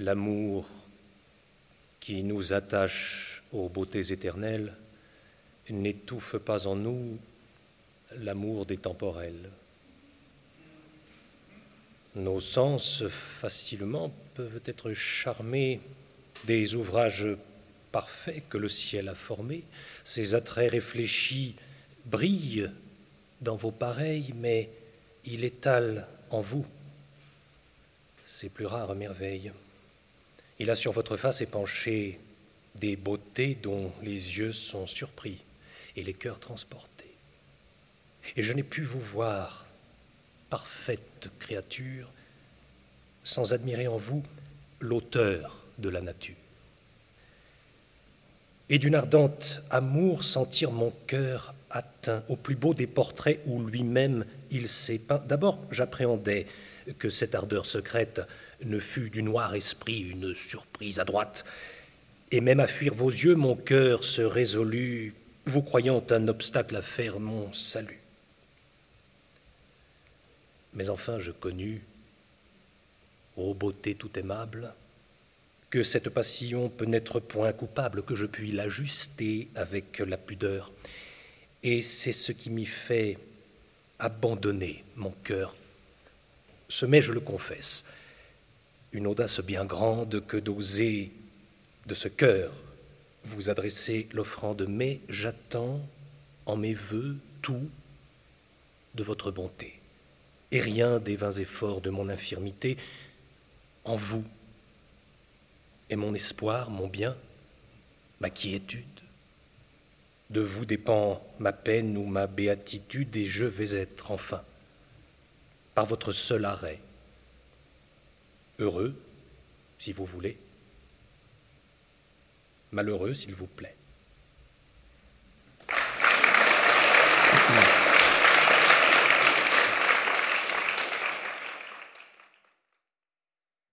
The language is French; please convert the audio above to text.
l'amour qui nous attache aux beautés éternelles n'étouffe pas en nous l'amour des temporels. Nos sens facilement peuvent être charmés des ouvrages parfaits que le ciel a formés, ces attraits réfléchis brillent dans vos pareils, mais il étale en vous ses plus rares merveilles. Il a sur votre face épanché des beautés dont les yeux sont surpris et les cœurs transportés. Et je n'ai pu vous voir, parfaite créature, sans admirer en vous l'auteur de la nature. Et d'une ardente amour sentir mon cœur atteint au plus beau des portraits où lui-même il s'est peint. D'abord, j'appréhendais que cette ardeur secrète ne fût du noir esprit une surprise à droite, et même à fuir vos yeux, mon cœur se résolut, vous croyant un obstacle à faire mon salut. Mais enfin je connus, ô beauté tout aimable, que cette passion peut n'être point coupable, que je puis l'ajuster avec la pudeur. Et c'est ce qui m'y fait abandonner mon cœur. Ce mais, je le confesse, une audace bien grande que d'oser de ce cœur vous adresser l'offrande, mais j'attends en mes voeux tout de votre bonté, et rien des vains efforts de mon infirmité, en vous est mon espoir, mon bien, ma quiétude. De vous dépend ma peine ou ma béatitude, et je vais être enfin, par votre seul arrêt, heureux, si vous voulez, malheureux, s'il vous plaît.